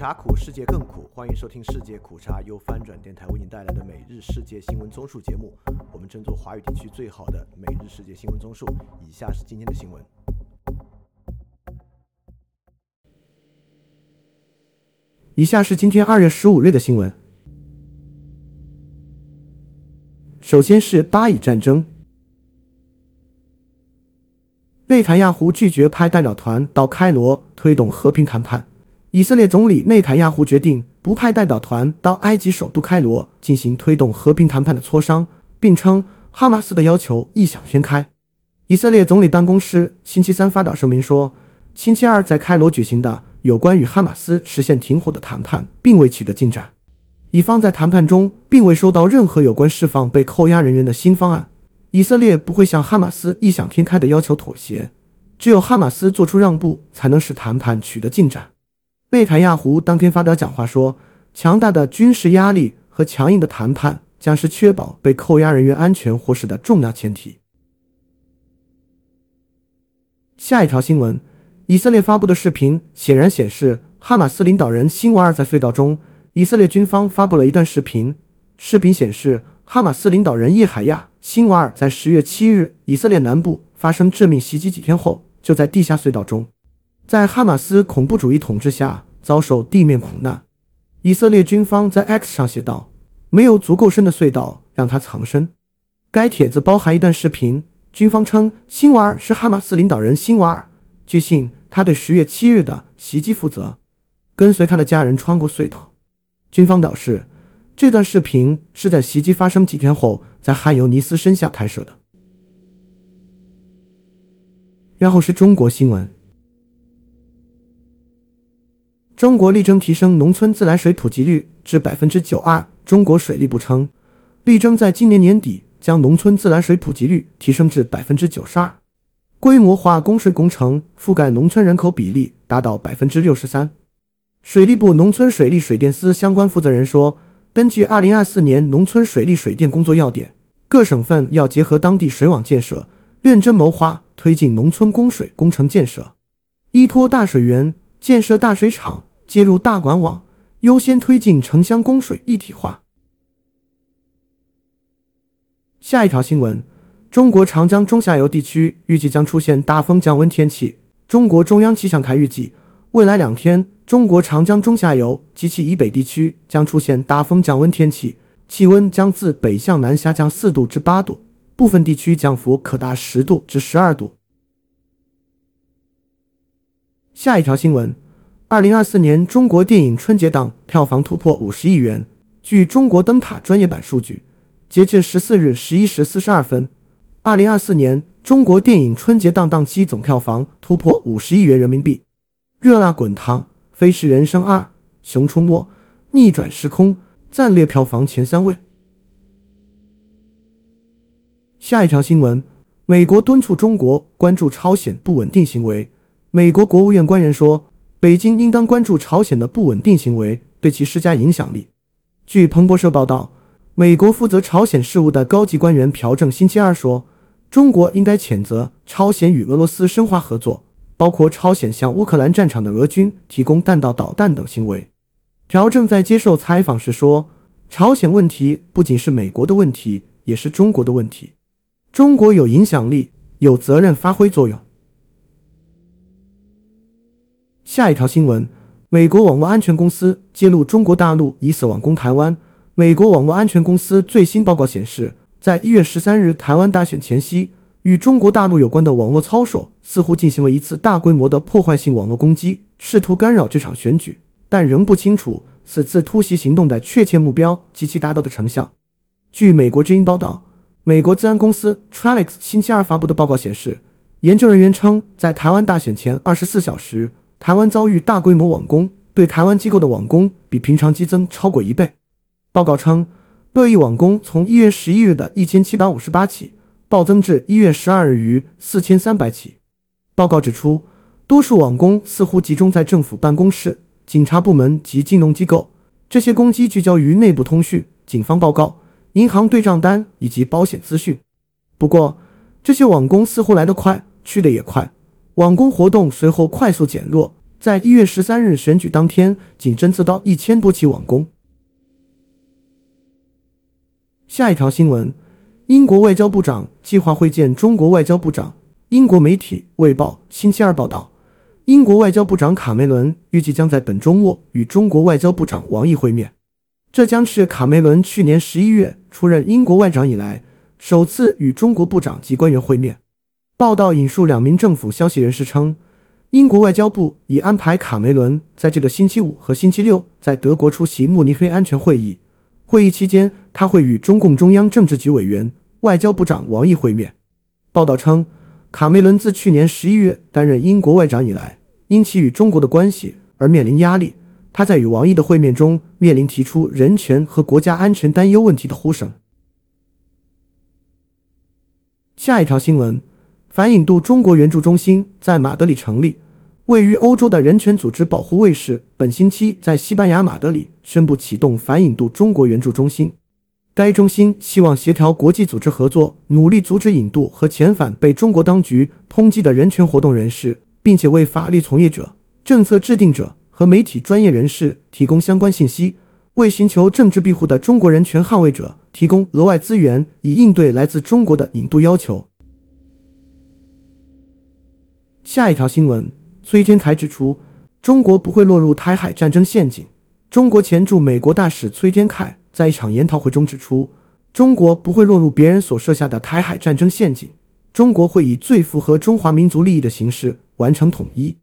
茶苦，世界更苦。欢迎收听《世界苦茶》，由翻转电台为您带来的每日世界新闻综述节目。我们争做华语地区最好的每日世界新闻综述。以下是今天的新闻。以下是今天二月十五日的新闻。首先是巴以战争，内塔亚胡拒绝派代表团到开罗推动和平谈判。以色列总理内塔尼亚胡决定不派代表团到埃及首都开罗进行推动和平谈判的磋商，并称哈马斯的要求异想天开。以色列总理办公室星期三发表声明说，星期二在开罗举行的有关与哈马斯实现停火的谈判并未取得进展，以方在谈判中并未收到任何有关释放被扣押人员的新方案。以色列不会向哈马斯异想天开的要求妥协，只有哈马斯做出让步，才能使谈判取得进展。贝塔亚胡当天发表讲话说：“强大的军事压力和强硬的谈判将是确保被扣押人员安全获释的重要前提。”下一条新闻：以色列发布的视频显然显示，哈马斯领导人辛瓦尔在隧道中。以色列军方发布了一段视频，视频显示哈马斯领导人叶海亚·辛瓦尔在十月七日以色列南部发生致命袭击几天后，就在地下隧道中。在哈马斯恐怖主义统治下遭受地面苦难，以色列军方在 X 上写道：“没有足够深的隧道让他藏身。”该帖子包含一段视频，军方称辛瓦尔是哈马斯领导人辛瓦尔，据信他对十月七日的袭击负责，跟随他的家人穿过隧道。军方表示，这段视频是在袭击发生几天后在汉尤尼斯身下拍摄的。然后是中国新闻。中国力争提升农村自来水普及率至百分之九二。中国水利部称，力争在今年年底将农村自来水普及率提升至百分之九十二，规模化供水工程覆盖农村人口比例达到百分之六十三。水利部农村水利水电司相关负责人说，根据二零二四年农村水利水电工作要点，各省份要结合当地水网建设，认真谋划推进农村供水工程建设，依托大水源建设大水厂。接入大管网，优先推进城乡供水一体化。下一条新闻：中国长江中下游地区预计将出现大风降温天气。中国中央气象台预计，未来两天，中国长江中下游及其以北地区将出现大风降温天气，气温将自北向南下降四度至八度，部分地区降幅可达十度至十二度。下一条新闻。二零二四年中国电影春节档票房突破五十亿元。据中国灯塔专业版数据，截至十四日十一时四十二分，二零二四年中国电影春节档档期总票房突破五十亿元人民币。热辣滚烫、飞驰人生二、熊出没、逆转时空暂列票房前三位。下一条新闻：美国敦促中国关注朝鲜不稳定行为。美国国务院官员说。北京应当关注朝鲜的不稳定行为对其施加影响力。据彭博社报道，美国负责朝鲜事务的高级官员朴正星期二说，中国应该谴责朝鲜与俄罗斯深化合作，包括朝鲜向乌克兰战场的俄军提供弹道导弹等行为。朴正在接受采访时说，朝鲜问题不仅是美国的问题，也是中国的问题。中国有影响力，有责任发挥作用。下一条新闻：美国网络安全公司揭露中国大陆疑似网攻台湾。美国网络安全公司最新报告显示，在一月十三日台湾大选前夕，与中国大陆有关的网络操守似乎进行了一次大规模的破坏性网络攻击，试图干扰这场选举，但仍不清楚此次突袭行动的确切目标及其达到的成效。据美国之音报道，美国治安公司 Trellix 星期二发布的报告显示，研究人员称，在台湾大选前二十四小时。台湾遭遇大规模网攻，对台湾机构的网攻比平常激增超过一倍。报告称，恶意网攻从一月十一日的一千七百五十八起暴增至一月十二日逾四千三百起。报告指出，多数网攻似乎集中在政府办公室、警察部门及金融机构，这些攻击聚焦于内部通讯、警方报告、银行对账单以及保险资讯。不过，这些网攻似乎来得快，去得也快。网攻活动随后快速减弱，在一月十三日选举当天，仅侦测到一千多起网攻。下一条新闻：英国外交部长计划会见中国外交部长。英国媒体《卫报》星期二报道，英国外交部长卡梅伦预计将在本周末与中国外交部长王毅会面。这将是卡梅伦去年十一月出任英国外长以来首次与中国部长及官员会面。报道引述两名政府消息人士称，英国外交部已安排卡梅伦在这个星期五和星期六在德国出席慕尼黑安全会议。会议期间，他会与中共中央政治局委员、外交部长王毅会面。报道称，卡梅伦自去年十一月担任英国外长以来，因其与中国的关系而面临压力。他在与王毅的会面中面临提出人权和国家安全担忧问题的呼声。下一条新闻：反引渡中国援助中心在马德里成立。位于欧洲的人权组织保护卫士本星期在西班牙马德里宣布启动反引渡中国援助中心。该中心希望协调国际组织合作，努力阻止引渡和遣返被中国当局通缉的人权活动人士，并且为法律从业者、政策制定者。和媒体专业人士提供相关信息，为寻求政治庇护的中国人权捍卫者提供额外资源，以应对来自中国的引渡要求。下一条新闻：崔天凯指出，中国不会落入台海战争陷阱。中国前驻美国大使崔天凯在一场研讨会中指出，中国不会落入别人所设下的台海战争陷阱，中国会以最符合中华民族利益的形式完成统一。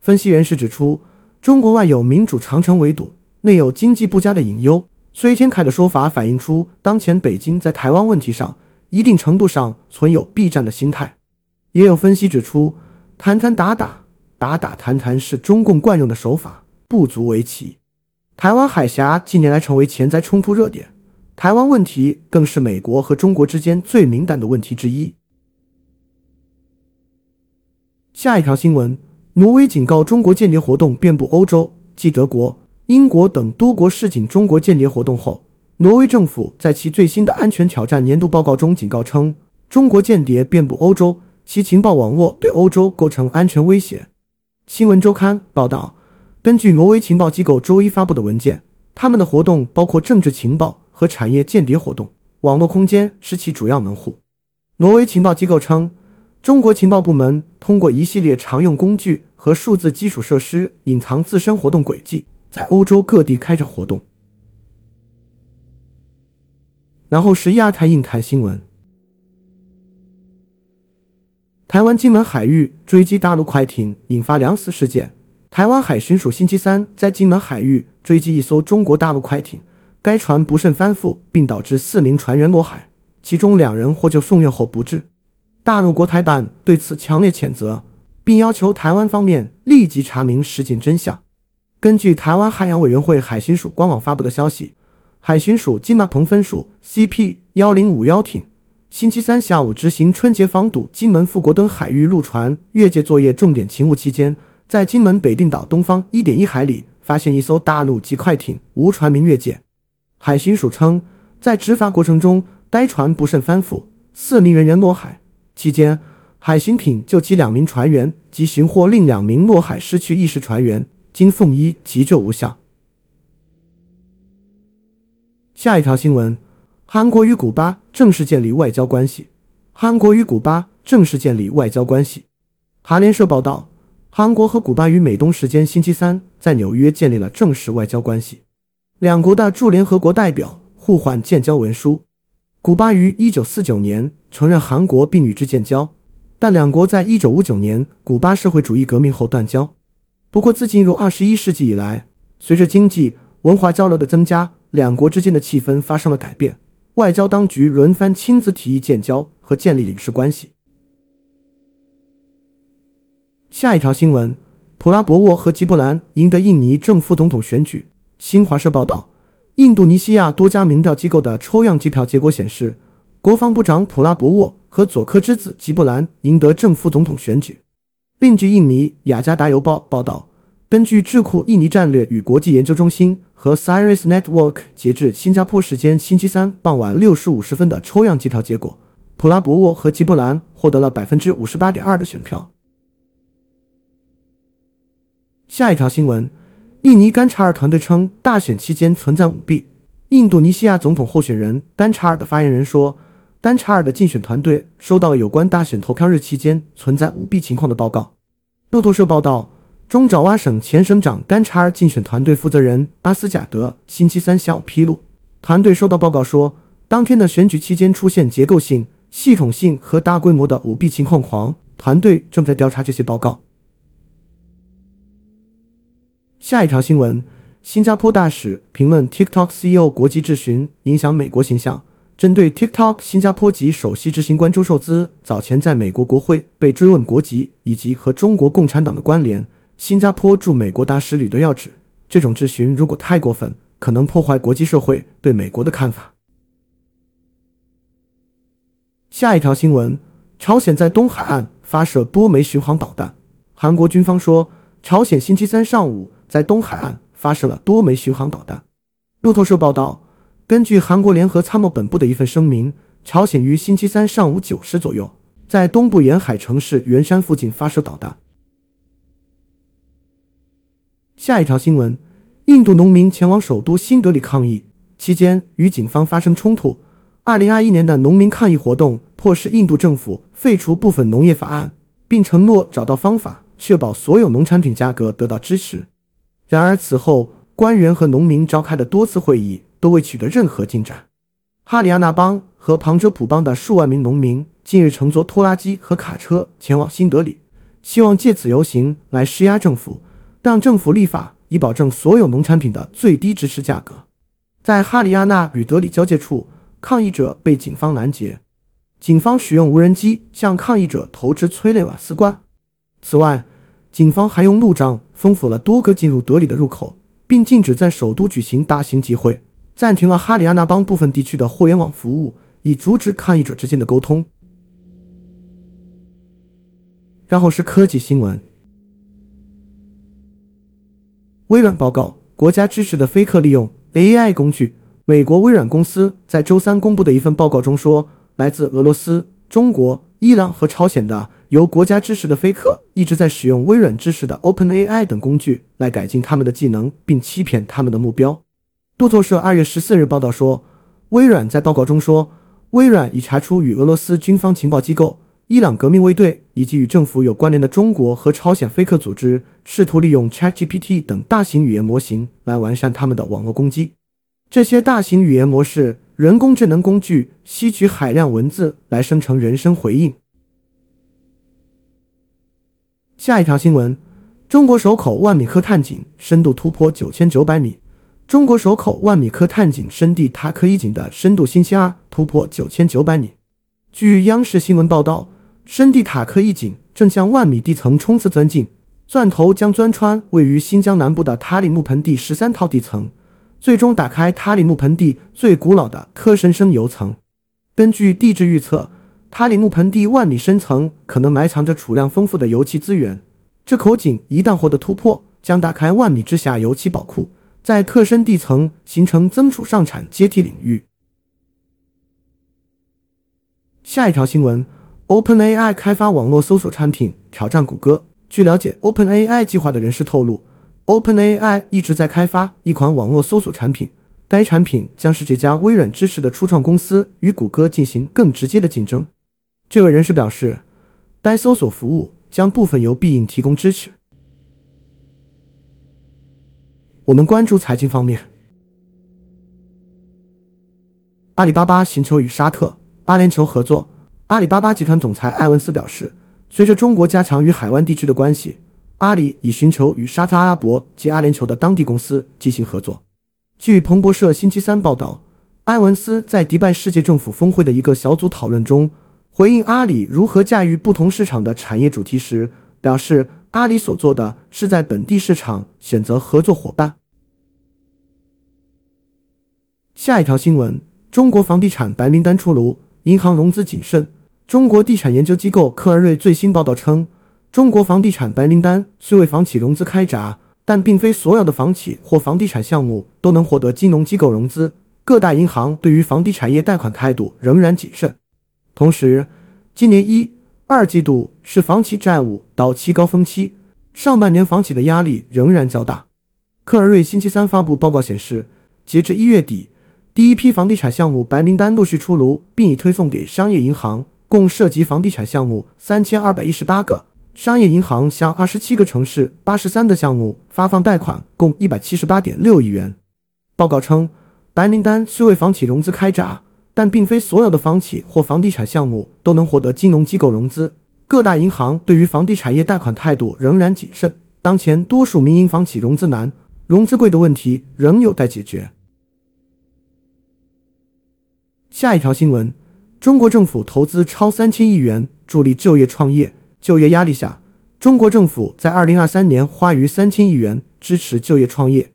分析人士指出。中国外有民主长城围堵，内有经济不佳的隐忧。崔天凯的说法反映出，当前北京在台湾问题上一定程度上存有避战的心态。也有分析指出，谈谈打打，打打谈谈是中共惯用的手法，不足为奇。台湾海峡近年来成为潜在冲突热点，台湾问题更是美国和中国之间最敏感的问题之一。下一条新闻。挪威警告中国间谍活动遍布欧洲，继德国、英国等多国示警中国间谍活动后，挪威政府在其最新的安全挑战年度报告中警告称，中国间谍遍布欧洲，其情报网络对欧洲构成安全威胁。新闻周刊报道，根据挪威情报机构周一发布的文件，他们的活动包括政治情报和产业间谍活动，网络空间是其主要门户。挪威情报机构称。中国情报部门通过一系列常用工具和数字基础设施隐藏自身活动轨迹，在欧洲各地开展活动。然后是亚太印台新闻：台湾金门海域追击大陆快艇引发两死事件。台湾海巡署星期三在金门海域追击一艘中国大陆快艇，该船不慎翻覆，并导致四名船员落海，其中两人获救送院后不治。大陆国台办对此强烈谴责，并要求台湾方面立即查明事件真相。根据台湾海洋委员会海巡署官网发布的消息，海巡署金马鹏分署 CP 幺零五幺艇 星期三下午执行春节防堵金门富国登海域陆船越界作业重点勤务期间，在金门北定岛东方一点一海里发现一艘大陆籍快艇无船民越界。海巡署称，在执法过程中，该船不慎翻覆，四名人员落海。期间，海巡艇救起两名船员及寻获另两名落海失去意识船员，经送医急救无效。下一条新闻：韩国与古巴正式建立外交关系。韩国与古巴正式建立外交关系。韩联社报道，韩国和古巴于美东时间星期三在纽约建立了正式外交关系，两国的驻联合国代表互换建交文书。古巴于一九四九年承认韩国并与之建交，但两国在一九五九年古巴社会主义革命后断交。不过，自进入二十一世纪以来，随着经济文化交流的增加，两国之间的气氛发生了改变。外交当局轮番亲自提议建交和建立领事关系。下一条新闻：普拉博沃和吉布兰赢得印尼正副总统选举。新华社报道。印度尼西亚多家民调机构的抽样计票结果显示，国防部长普拉博沃和佐科之子吉布兰赢得正副总统选举。另据印尼雅加达邮报报道，根据智库印尼战略与国际研究中心和 Cyrus Network 截至新加坡时间星期三傍晚六时五十分的抽样计票结果，普拉博沃和吉布兰获得了百分之五十八点二的选票。下一条新闻：印尼甘查尔团队称大选期间存在舞弊。印度尼西亚总统候选人丹查尔的发言人说，丹查尔的竞选团队收到了有关大选投票日期间存在舞弊情况的报告。路透社报道，中爪哇省前省长丹查尔竞选团队负责人阿斯贾德星期三下午披露，团队收到报告说，当天的选举期间出现结构性、系统性和大规模的舞弊情况。狂团队正在调查这些报告。下一条新闻：新加坡大使评论 TikTok CEO 国际质询影响美国形象。针对 TikTok 新加坡籍首席执行官周受资早前在美国国会被追问国籍以及和中国共产党的关联，新加坡驻美国大使吕德耀指，这种质询如果太过分，可能破坏国际社会对美国的看法。下一条新闻：朝鲜在东海岸发射多枚巡航导弹。韩国军方说，朝鲜星期三上午。在东海岸发射了多枚巡航导弹。路透社报道，根据韩国联合参谋本部的一份声明，朝鲜于星期三上午九时左右，在东部沿海城市元山附近发射导弹。下一条新闻：印度农民前往首都新德里抗议期间与警方发生冲突。二零二一年的农民抗议活动迫使印度政府废除部分农业法案，并承诺找到方法确保所有农产品价格得到支持。然而，此后官员和农民召开的多次会议都未取得任何进展。哈里亚纳邦和旁遮普邦的数万名农民近日乘坐拖拉机和卡车前往新德里，希望借此游行来施压政府，让政府立法以保证所有农产品的最低支持价格。在哈里亚纳与德里交界处，抗议者被警方拦截，警方使用无人机向抗议者投掷催泪瓦斯罐。此外，警方还用路障封锁了多个进入德里的入口，并禁止在首都举行大型集会，暂停了哈里亚纳邦部分地区的互联网服务，以阻止抗议者之间的沟通。然后是科技新闻：微软报告，国家支持的飞客利用 AI 工具。美国微软公司在周三公布的一份报告中说，来自俄罗斯、中国、伊朗和朝鲜的。由国家支持的飞客一直在使用微软支持的 OpenAI 等工具来改进他们的技能，并欺骗他们的目标。路透社二月十四日报道说，微软在报告中说，微软已查出与俄罗斯军方情报机构、伊朗革命卫队以及与政府有关联的中国和朝鲜黑客组织，试图利用 ChatGPT 等大型语言模型来完善他们的网络攻击。这些大型语言模式、人工智能工具吸取海量文字来生成人声回应。下一条新闻：中国首口万米科探井深度突破九千九百米。中国首口万米科探井深地塔科一井的深度星期二突破九千九百米。据央视新闻报道，深地塔克一井正向万米地层冲刺钻进，钻头将钻穿位于新疆南部的塔里木盆地十三套地层，最终打开塔里木盆地最古老的科深深油层。根据地质预测。塔里木盆地万米深层可能埋藏着储量丰富的油气资源，这口井一旦获得突破，将打开万米之下油气宝库，在特深地层形成增储上产阶梯领域。下一条新闻：OpenAI 开发网络搜索产品挑战谷歌。据了解，OpenAI 计划的人士透露，OpenAI 一直在开发一款网络搜索产品，该产品将是这家微软支持的初创公司与谷歌进行更直接的竞争。这位人士表示，该搜索服务将部分由必应提供支持。我们关注财经方面，阿里巴巴寻求与沙特、阿联酋合作。阿里巴巴集团总裁艾文斯表示，随着中国加强与海湾地区的关系，阿里已寻求与沙特阿拉伯及阿联酋的当地公司进行合作。据彭博社星期三报道，埃文斯在迪拜世界政府峰会的一个小组讨论中。回应阿里如何驾驭不同市场的产业主题时，表示阿里所做的是在本地市场选择合作伙伴。下一条新闻：中国房地产白名单出炉，银行融资谨慎。中国地产研究机构克尔瑞最新报道称，中国房地产白名单虽为房企融资开闸，但并非所有的房企或房地产项目都能获得金融机构融资。各大银行对于房地产业贷款态度仍然谨慎。同时，今年一二季度是房企债务到期高峰期，上半年房企的压力仍然较大。克尔瑞星期三发布报告显示，截至一月底，第一批房地产项目白名单陆续出炉，并已推送给商业银行，共涉及房地产项目三千二百一十八个。商业银行向二十七个城市八十三个项目发放贷款，共一百七十八点六亿元。报告称，白名单虽为房企融资开闸，但并非所有的房企或房地产项目都能获得金融机构融资。各大银行对于房地产业贷款态度仍然谨慎。当前多数民营房企融资难、融资贵的问题仍有待解决。下一条新闻：中国政府投资超三千亿元助力就业创业。就业压力下，中国政府在二零二三年花逾三千亿元支持就业创业。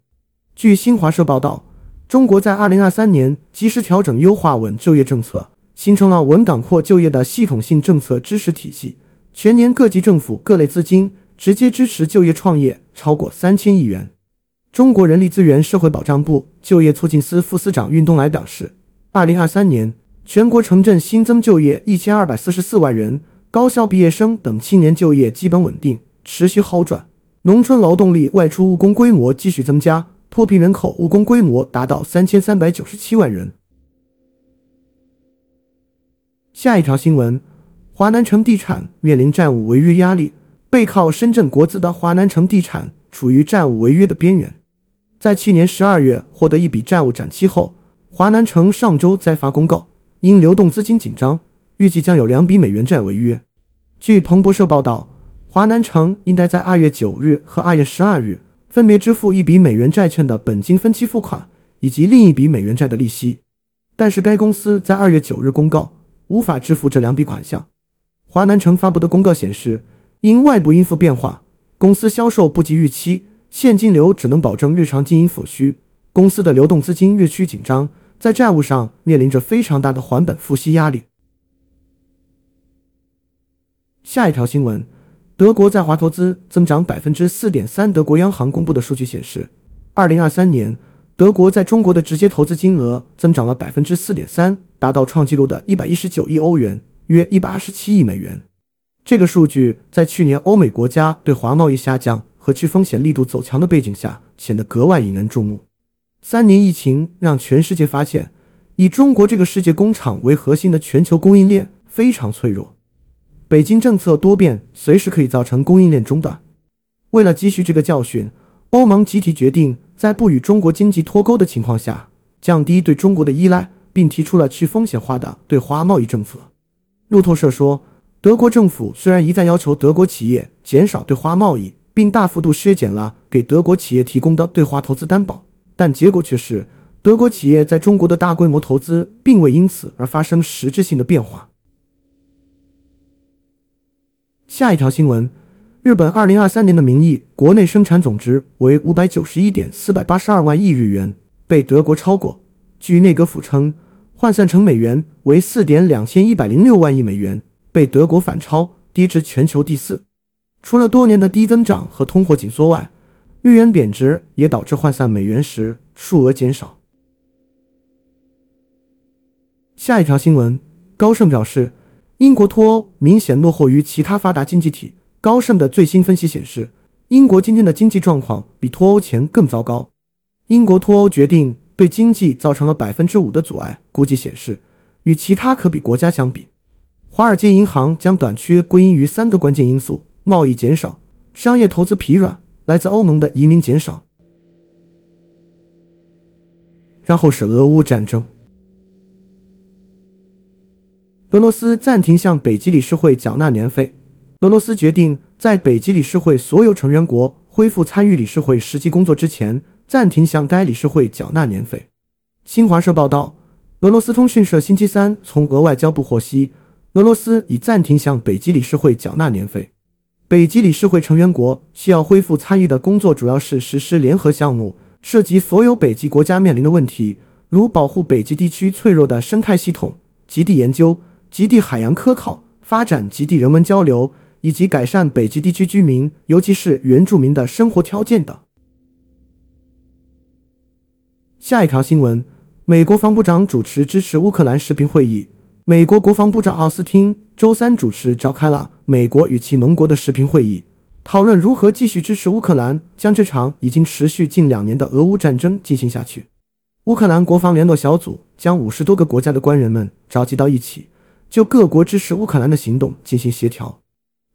据新华社报道，中国在二零二三年及时调整优化稳就业政策。形成了稳岗扩就业的系统性政策支持体系，全年各级政府各类资金直接支持就业创业超过三千亿元。中国人力资源社会保障部就业促进司副司长运东来表示，二零二三年全国城镇新增就业一千二百四十四万人，高校毕业生等青年就业基本稳定，持续好转。农村劳动力外出务工规模继续增加，脱贫人口务工规模达到三千三百九十七万人。下一条新闻：华南城地产面临债务违约压力，背靠深圳国资的华南城地产处于债务违约的边缘。在去年十二月获得一笔债务展期后，华南城上周再发公告，因流动资金紧张，预计将有两笔美元债违约。据彭博社报道，华南城应该在二月九日和二月十二日分别支付一笔美元债券的本金分期付款，以及另一笔美元债的利息。但是该公司在二月九日公告。无法支付这两笔款项。华南城发布的公告显示，因外部因素变化，公司销售不及预期，现金流只能保证日常经营所需，公司的流动资金日趋紧张，在债务上面临着非常大的还本付息压力。下一条新闻：德国在华投资增长百分之四点三。德国央行公布的数据显示，二零二三年。德国在中国的直接投资金额增长了百分之四点三，达到创纪录的一百一十九亿欧元，约一百二十七亿美元。这个数据在去年欧美国家对华贸易下降和去风险力度走强的背景下，显得格外引人注目。三年疫情让全世界发现，以中国这个世界工厂为核心的全球供应链非常脆弱。北京政策多变，随时可以造成供应链中断。为了汲取这个教训，欧盟集体决定。在不与中国经济脱钩的情况下，降低对中国的依赖，并提出了去风险化的对华贸易政策。路透社说，德国政府虽然一再要求德国企业减少对华贸易，并大幅度削减了给德国企业提供的对华投资担保，但结果却是德国企业在中国的大规模投资并未因此而发生实质性的变化。下一条新闻。日本二零二三年的名义国内生产总值为五百九十一点四百八十二万亿日元，被德国超过。据内阁府称，换算成美元为四点两千一百零六万亿美元，被德国反超，跌至全球第四。除了多年的低增长和通货紧缩外，日元贬值也导致换算美元时数额减少。下一条新闻，高盛表示，英国脱欧明显落后于其他发达经济体。高盛的最新分析显示，英国今天的经济状况比脱欧前更糟糕。英国脱欧决定对经济造成了百分之五的阻碍。估计显示，与其他可比国家相比，华尔街银行将短缺归因于三个关键因素：贸易减少、商业投资疲软、来自欧盟的移民减少。然后是俄乌战争，俄罗斯暂停向北极理事会缴纳年费。俄罗斯决定在北极理事会所有成员国恢复参与理事会实际工作之前，暂停向该理事会缴纳年费。新华社报道，俄罗斯通讯社星期三从俄外交部获悉，俄罗斯已暂停向北极理事会缴纳年费。北极理事会成员国需要恢复参与的工作主要是实施联合项目，涉及所有北极国家面临的问题，如保护北极地区脆弱的生态系统、极地研究、极地海洋科考、发展极地人文交流。以及改善北极地区居民，尤其是原住民的生活条件等。下一条新闻：美国防部长主持支持乌克兰视频会议。美国国防部长奥斯汀周三主持召开了美国与其盟国的视频会议。讨论如何继续支持乌克兰，将这场已经持续近两年的俄乌战争进行下去。乌克兰国防联络小组将五十多个国家的官员们召集到一起，就各国支持乌克兰的行动进行协调。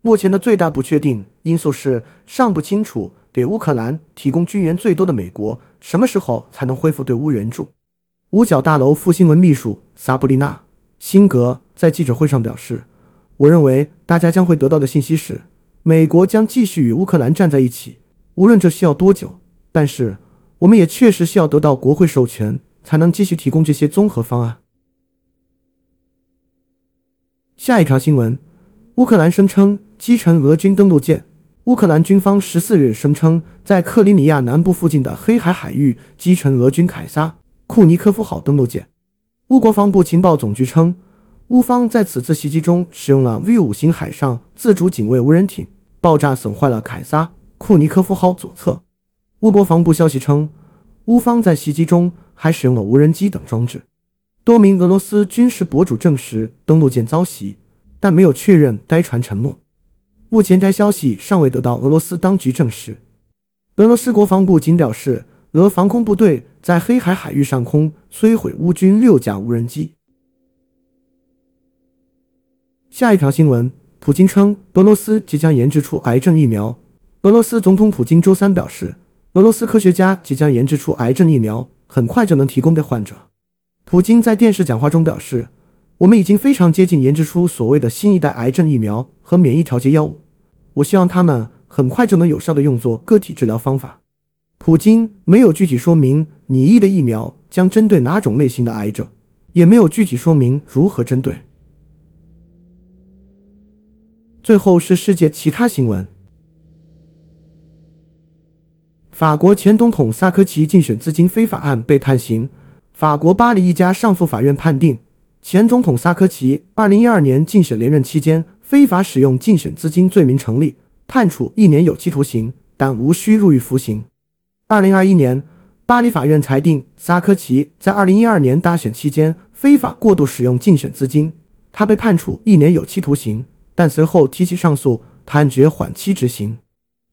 目前的最大不确定因素是尚不清楚给乌克兰提供军援最多的美国什么时候才能恢复对乌援助。五角大楼副新闻秘书萨布丽娜·辛格在记者会上表示：“我认为大家将会得到的信息是，美国将继续与乌克兰站在一起，无论这需要多久。但是。”我们也确实需要得到国会授权，才能继续提供这些综合方案。下一条新闻：乌克兰声称击沉俄军登陆舰。乌克兰军方十四日声称，在克里米亚南部附近的黑海海域击沉俄军凯撒库尼科夫号登陆舰。乌国防部情报总局称，乌方在此次袭击中使用了 V 五型海上自主警卫无人艇，爆炸损坏了凯撒库尼科夫号左侧。乌国防部消息称，乌方在袭击中还使用了无人机等装置。多名俄罗斯军事博主证实登陆舰遭袭，但没有确认该船沉没。目前该消息尚未得到俄罗斯当局证实。俄罗斯国防部仅表示，俄防空部队在黑海海域上空摧毁乌军六架无人机。下一条新闻：普京称俄罗斯即将研制出癌症疫苗。俄罗斯总统普京周三表示。俄罗斯科学家即将研制出癌症疫苗，很快就能提供给患者。普京在电视讲话中表示：“我们已经非常接近研制出所谓的新一代癌症疫苗和免疫调节药物。我希望他们很快就能有效地用作个体治疗方法。”普京没有具体说明拟议的疫苗将针对哪种类型的癌症，也没有具体说明如何针对。最后是世界其他新闻。法国前总统萨科齐竞选资金非法案被判刑。法国巴黎一家上诉法院判定，前总统萨科齐2012年竞选连任期间非法使用竞选资金罪名成立，判处一年有期徒刑，但无需入狱服刑。2021年，巴黎法院裁定萨科齐在2012年大选期间非法过度使用竞选资金，他被判处一年有期徒刑，但随后提起上诉，判决缓期执行。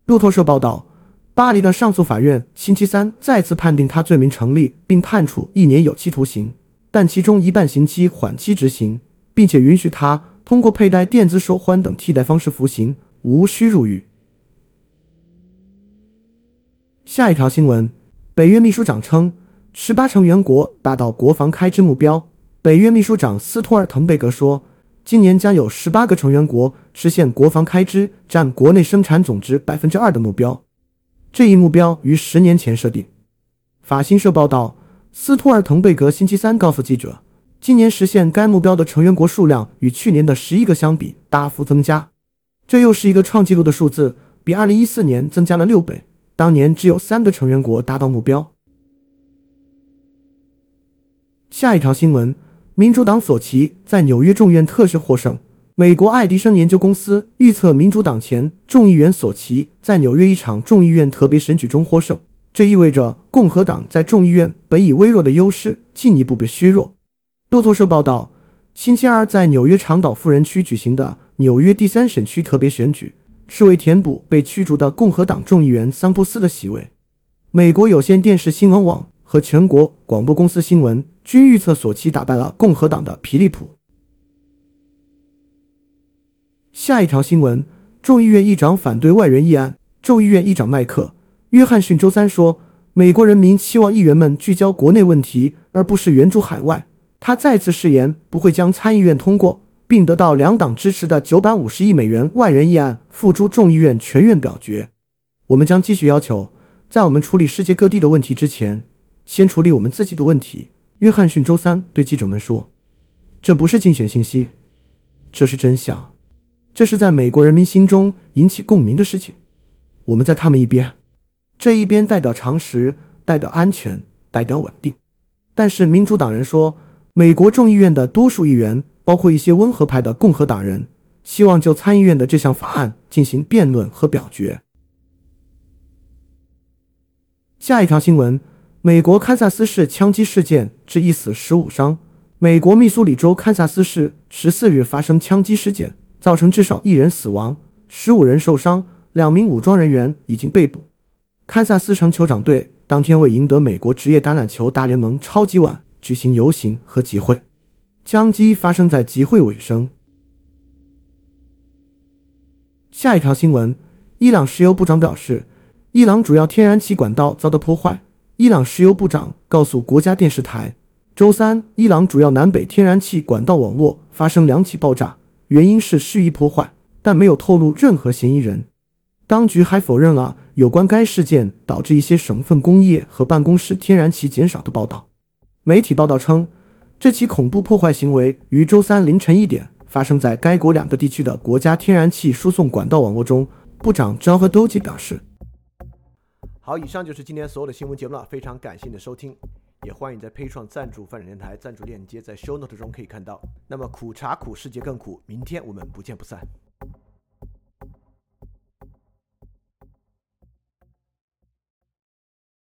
路透社报道。巴黎的上诉法院星期三再次判定他罪名成立，并判处一年有期徒刑，但其中一半刑期缓期执行，并且允许他通过佩戴电子手环等替代方式服刑，无需入狱。下一条新闻：北约秘书长称，十八成员国达到国防开支目标。北约秘书长斯托尔滕贝格说，今年将有十八个成员国实现国防开支占国内生产总值百分之二的目标。这一目标于十年前设定。法新社报道，斯托尔滕贝格星期三告诉记者，今年实现该目标的成员国数量与去年的十一个相比大幅增加，这又是一个创纪录的数字，比二零一四年增加了六倍。当年只有三个成员国达到目标。下一条新闻：民主党索奇在纽约众院特选获胜。美国爱迪生研究公司预测，民主党前众议员索奇在纽约一场众议院特别选举中获胜，这意味着共和党在众议院本已微弱的优势进一步被削弱。路透社报道，星期二在纽约长岛富人区举行的纽约第三选区特别选举，是为填补被驱逐的共和党众议员桑布斯的席位。美国有线电视新闻网和全国广播公司新闻均预测索奇打败了共和党的皮利普。下一条新闻：众议院议长反对外援议案。众议院议长麦克·约翰逊周三说：“美国人民期望议员们聚焦国内问题，而不是援助海外。”他再次誓言不会将参议院通过并得到两党支持的950亿美元外援议案付诸众议院全院表决。我们将继续要求，在我们处理世界各地的问题之前，先处理我们自己的问题。”约翰逊周三对记者们说：“这不是竞选信息，这是真相。”这是在美国人民心中引起共鸣的事情。我们在他们一边，这一边代表常识，代表安全，代表稳定。但是民主党人说，美国众议院的多数议员，包括一些温和派的共和党人，希望就参议院的这项法案进行辩论和表决。下一条新闻：美国堪萨斯市枪击事件致一死十五伤。美国密苏里州堪萨斯市十四日发生枪击事件。造成至少一人死亡，十五人受伤，两名武装人员已经被捕。堪萨斯城酋长队当天为赢得美国职业橄榄球大联盟超级碗举行游行和集会，枪击发生在集会尾声。下一条新闻：伊朗石油部长表示，伊朗主要天然气管道遭到破坏。伊朗石油部长告诉国家电视台，周三，伊朗主要南北天然气管道网络发生两起爆炸，原因是蓄意破坏，但没有透露任何嫌疑人。当局还否认了有关该事件导致一些省份工业和办公室天然气减少的报道。媒体报道称，这起恐怖破坏行为于周三凌晨一点发生在该国两个地区的国家天然气输送管道网络中。部长扎赫都吉表示：“好，以上就是今天所有的新闻节目了。非常感谢你的收听，也欢迎在 p a 创赞助发展电台赞助链接在 Show Note 中可以看到。那么苦茶苦，世界更苦，明天我们不见不散。”